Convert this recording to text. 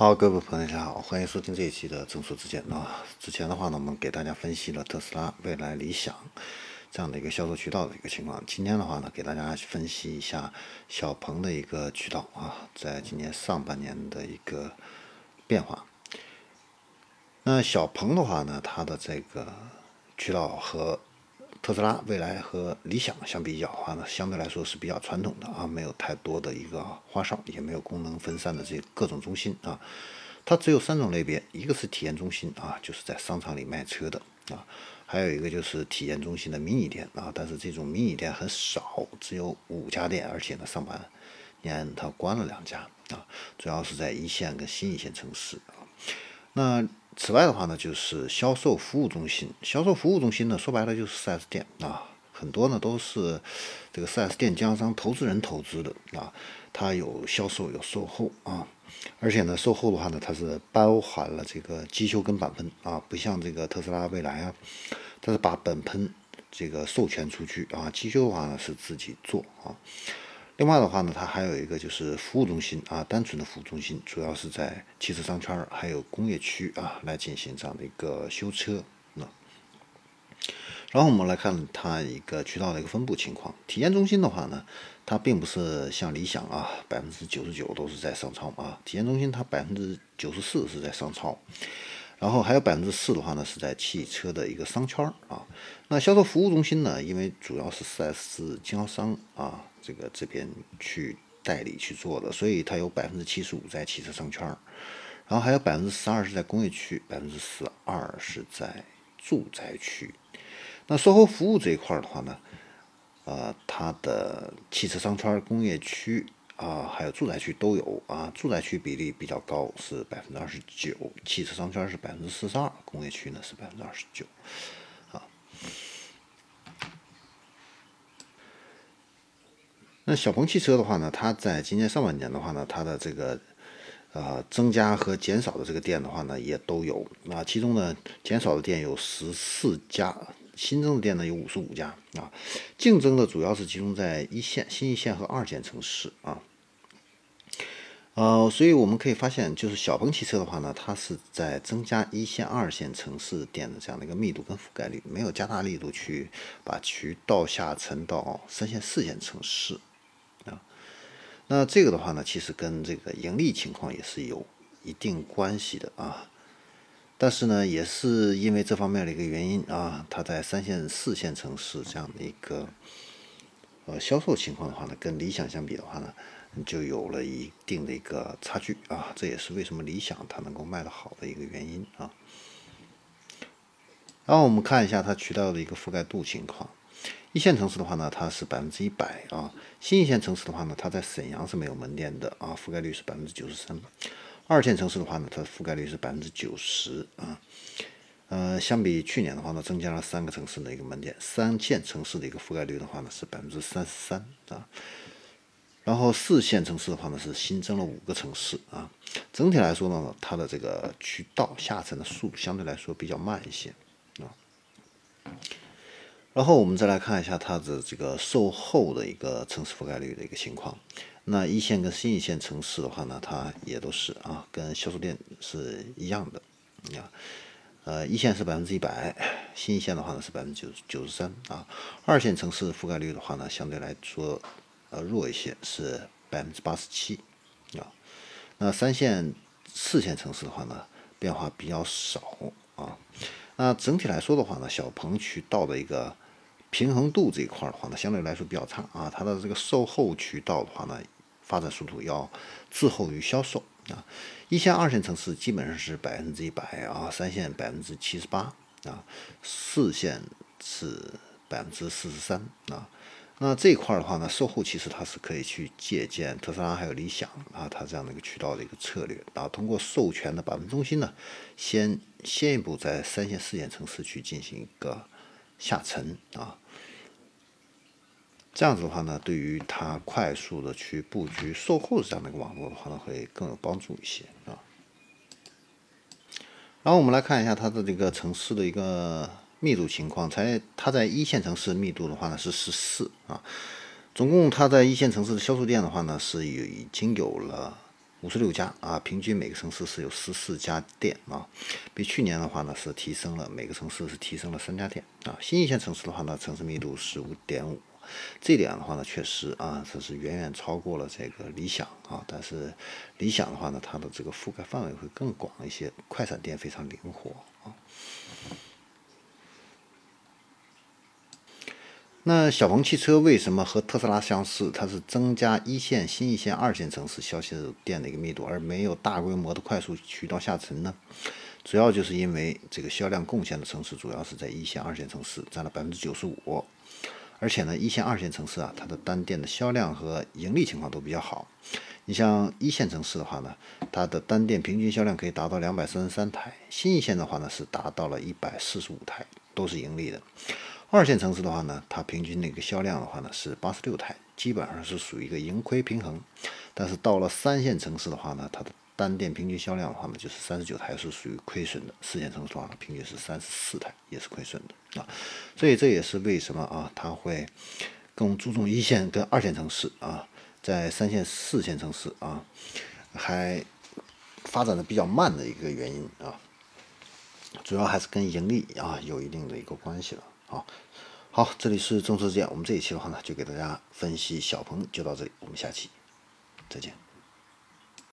好，各位朋友，大家好，欢迎收听这一期的正说之见啊。之前的话呢，我们给大家分析了特斯拉、未来、理想这样的一个销售渠道的一个情况。今天的话呢，给大家分析一下小鹏的一个渠道啊，在今年上半年的一个变化。那小鹏的话呢，它的这个渠道和特斯拉、未来和理想相比较的话呢，相对来说是比较传统的啊，没有太多的一个花哨，也没有功能分散的这各种中心啊。它只有三种类别，一个是体验中心啊，就是在商场里卖车的啊，还有一个就是体验中心的迷你店啊，但是这种迷你店很少，只有五家店，而且呢，上半年它关了两家啊，主要是在一线跟新一线城市啊。那此外的话呢，就是销售服务中心。销售服务中心呢，说白了就是 4S 店啊，很多呢都是这个 4S 店经销商投资人投资的啊。它有销售，有售后啊，而且呢，售后的话呢，它是包含了这个机修跟钣喷啊，不像这个特斯拉、蔚来啊，它是把钣喷这个授权出去啊，机修的话呢是自己做啊。另外的话呢，它还有一个就是服务中心啊，单纯的服务中心，主要是在汽车商圈还有工业区啊来进行这样的一个修车。那，然后我们来看它一个渠道的一个分布情况。体验中心的话呢，它并不是像理想啊，百分之九十九都是在商超啊。体验中心它百分之九十四是在商超，然后还有百分之四的话呢是在汽车的一个商圈啊。那销售服务中心呢，因为主要是 4S 经销商啊。这个这边去代理去做的，所以它有百分之七十五在汽车商圈，然后还有百分之十二是在工业区，百分之十二是在住宅区。那售后服务这一块的话呢，呃，它的汽车商圈、工业区啊，还有住宅区都有啊。住宅区比例比较高，是百分之二十九；汽车商圈是百分之四十二，工业区呢是百分之二十九。那小鹏汽车的话呢，它在今年上半年的话呢，它的这个呃增加和减少的这个店的话呢，也都有。那其中呢，减少的店有十四家，新增的店呢有五十五家啊。竞争的主要是集中在一线、新一线和二线城市啊。呃，所以我们可以发现，就是小鹏汽车的话呢，它是在增加一线、二线城市店的这样的一个密度跟覆盖率，没有加大力度去把渠道下沉到三线、四线城市啊。那这个的话呢，其实跟这个盈利情况也是有一定关系的啊。但是呢，也是因为这方面的一个原因啊，它在三线、四线城市这样的一个呃销售情况的话呢，跟理想相比的话呢，就有了一定的一个差距啊。这也是为什么理想它能够卖得好的一个原因啊。然后我们看一下它渠道的一个覆盖度情况。一线城市的话呢，它是百分之一百啊；新一线城市的话呢，它在沈阳是没有门店的啊，覆盖率是百分之九十三。二线城市的话呢，它的覆盖率是百分之九十啊。呃，相比去年的话呢，增加了三个城市的一个门店。三线城市的一个覆盖率的话呢，是百分之三十三啊。然后四线城市的话呢，是新增了五个城市啊。整体来说呢，它的这个渠道下沉的速度相对来说比较慢一些啊。然后我们再来看一下它的这个售后的一个城市覆盖率的一个情况。那一线跟新一线城市的话呢，它也都是啊，跟销售店是一样的。你看，呃，一线是百分之一百，新一线的话呢是百分之九十九十三啊。二线城市覆盖率的话呢，相对来说呃弱一些，是百分之八十七啊。那三线、四线城市的话呢，变化比较少啊。那整体来说的话呢，小鹏渠道的一个平衡度这一块的话呢，相对来说比较差啊。它的这个售后渠道的话呢，发展速度要滞后于销售啊。一线、二线城市基本上是百分之一百啊，三线百分之七十八啊，四线是百分之四十三啊。那这一块的话呢，售后其实它是可以去借鉴特斯拉还有理想啊，它这样的一个渠道的一个策略啊，通过授权的百分中心呢，先先一步在三线、四线城市去进行一个下沉啊，这样子的话呢，对于它快速的去布局售后这样的一个网络的话呢，会更有帮助一些啊。然后我们来看一下它的这个城市的一个。密度情况，才它在一线城市密度的话呢是十四啊，总共它在一线城市的销售店的话呢是有已经有了五十六家啊，平均每个城市是有十四家店啊，比去年的话呢是提升了每个城市是提升了三家店啊。新一线城市的话呢，城市密度是五点五，这点的话呢确实啊，这是远远超过了这个理想啊。但是理想的话呢，它的这个覆盖范围会更广一些，快闪店非常灵活啊。那小鹏汽车为什么和特斯拉相似？它是增加一线、新一线、二线城市销售店的一个密度，而没有大规模的快速渠道下沉呢？主要就是因为这个销量贡献的城市主要是在一线、二线城市，占了百分之九十五。而且呢，一线、二线城市啊，它的单店的销量和盈利情况都比较好。你像一线城市的话呢，它的单店平均销量可以达到两百三十三台；新一线的话呢，是达到了一百四十五台，都是盈利的。二线城市的话呢，它平均那个销量的话呢是八十六台，基本上是属于一个盈亏平衡。但是到了三线城市的话呢，它的单店平均销量的话呢就是三十九台，是属于亏损的。四线城市的话呢，平均是三十四台，也是亏损的啊。所以这也是为什么啊，它会更注重一线跟二线城市啊，在三线、四线城市啊还发展的比较慢的一个原因啊。主要还是跟盈利啊有一定的一个关系了。好，好，这里是中车之见。我们这一期的话呢，就给大家分析小鹏，就到这里。我们下期再见。